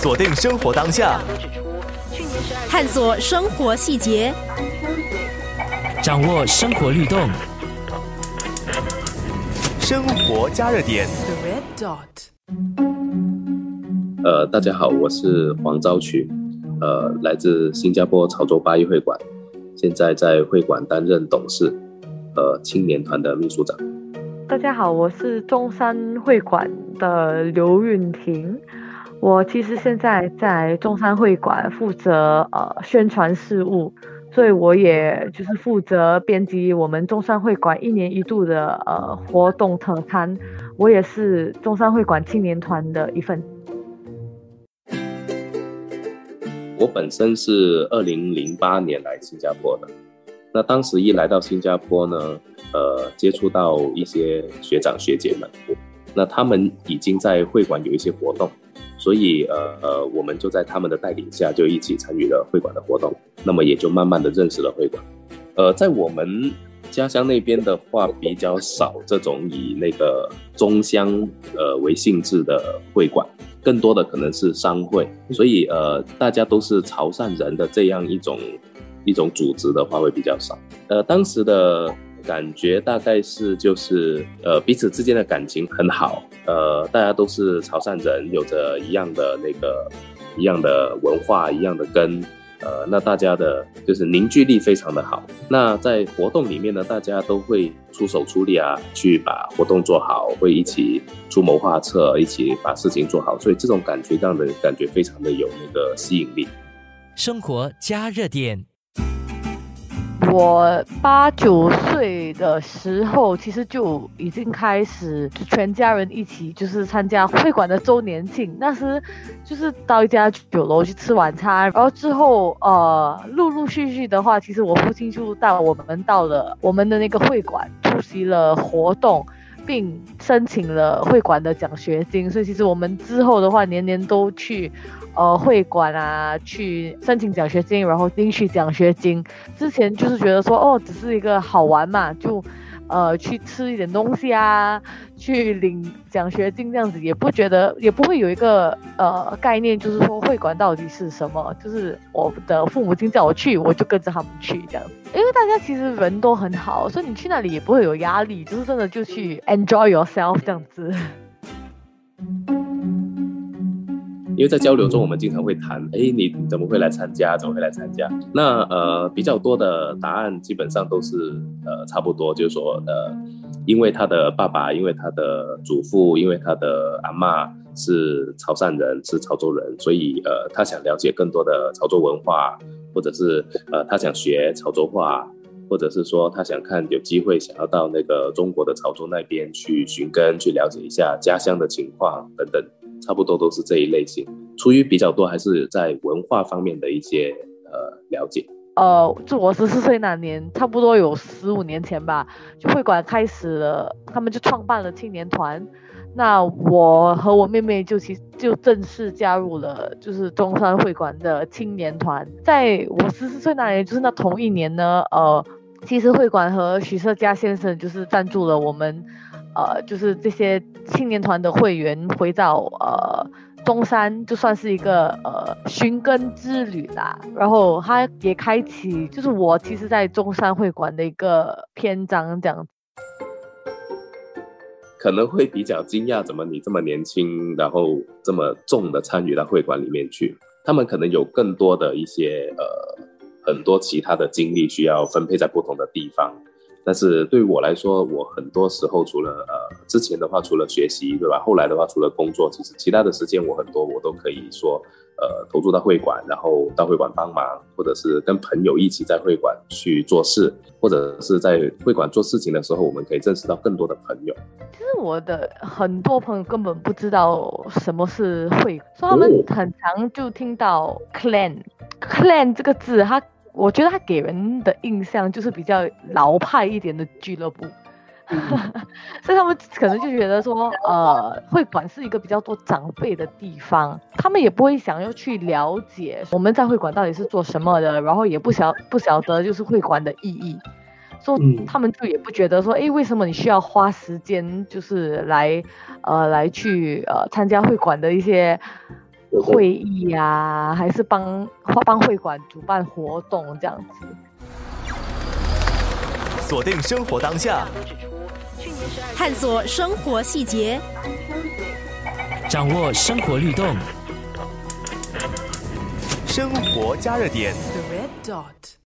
锁定生活当下，探索生活细节，掌握生活律动，生活加热点。呃，大家好，我是黄昭渠，呃，来自新加坡潮州八一会馆，现在在会馆担任董事，呃，青年团的秘书长。大家好，我是中山会馆的刘允婷，我其实现在在中山会馆负责呃宣传事务，所以我也就是负责编辑我们中山会馆一年一度的呃活动特刊，我也是中山会馆青年团的一份。我本身是二零零八年来新加坡的，那当时一来到新加坡呢，呃，接触到一些学长学姐们，那他们已经在会馆有一些活动，所以呃呃，我们就在他们的带领下，就一起参与了会馆的活动，那么也就慢慢的认识了会馆。呃，在我们家乡那边的话，比较少这种以那个中乡呃为性质的会馆。更多的可能是商会，所以呃，大家都是潮汕人的这样一种一种组织的话会比较少。呃，当时的感觉大概是就是呃彼此之间的感情很好，呃，大家都是潮汕人，有着一样的那个一样的文化，一样的根。呃，那大家的就是凝聚力非常的好。那在活动里面呢，大家都会出手出力啊，去把活动做好，会一起出谋划策，一起把事情做好。所以这种感觉让人感觉非常的有那个吸引力。生活加热点。我八九岁的时候，其实就已经开始全家人一起就是参加会馆的周年庆。那时就是到一家酒楼去吃晚餐，然后之后呃陆陆续续的话，其实我父亲就带我们到了我们的那个会馆，出席了活动，并申请了会馆的奖学金。所以其实我们之后的话，年年都去。呃，会馆啊，去申请奖学金，然后领取奖学金。之前就是觉得说，哦，只是一个好玩嘛，就，呃，去吃一点东西啊，去领奖学金这样子，也不觉得，也不会有一个呃概念，就是说会馆到底是什么。就是我的父母亲叫我去，我就跟着他们去这样。因为大家其实人都很好，所以你去那里也不会有压力，就是真的就去 enjoy yourself 这样子。因为在交流中，我们经常会谈，哎，你怎么会来参加？怎么会来参加？那呃，比较多的答案基本上都是呃差不多，就是说呃，因为他的爸爸，因为他的祖父，因为他的阿妈是潮汕人，是潮州人，所以呃，他想了解更多的潮州文化，或者是呃，他想学潮州话，或者是说他想看有机会想要到那个中国的潮州那边去寻根，去了解一下家乡的情况等等。差不多都是这一类型，出于比较多还是在文化方面的一些呃了解。呃，就我十四岁那年，差不多有十五年前吧，就会馆开始了，他们就创办了青年团。那我和我妹妹就其就正式加入了，就是中山会馆的青年团。在我十四岁那年，就是那同一年呢，呃，其实会馆和许社嘉先生就是赞助了我们。呃，就是这些青年团的会员回到呃中山，就算是一个呃寻根之旅啦。然后他也开启，就是我其实，在中山会馆的一个篇章这样。可能会比较惊讶，怎么你这么年轻，然后这么重的参与到会馆里面去？他们可能有更多的一些呃很多其他的精力需要分配在不同的地方。但是对于我来说，我很多时候除了呃之前的话，除了学习，对吧？后来的话，除了工作，其实其他的时间我很多我都可以说，呃，投入到会馆，然后到会馆帮忙，或者是跟朋友一起在会馆去做事，或者是在会馆做事情的时候，我们可以认识到更多的朋友。其实我的很多朋友根本不知道什么是会，所以他们很常就听到 clan，clan 这个字，它。我觉得他给人的印象就是比较老派一点的俱乐部，所以他们可能就觉得说，呃，会馆是一个比较多长辈的地方，他们也不会想要去了解我们在会馆到底是做什么的，然后也不晓不晓得就是会馆的意义，说他们就也不觉得说，哎，为什么你需要花时间就是来，呃，来去呃参加会馆的一些。会议啊，还是帮帮会馆主办活动这样子。锁定生活当下，探索生活细节，掌握生活律动。生活加热点。The red dot.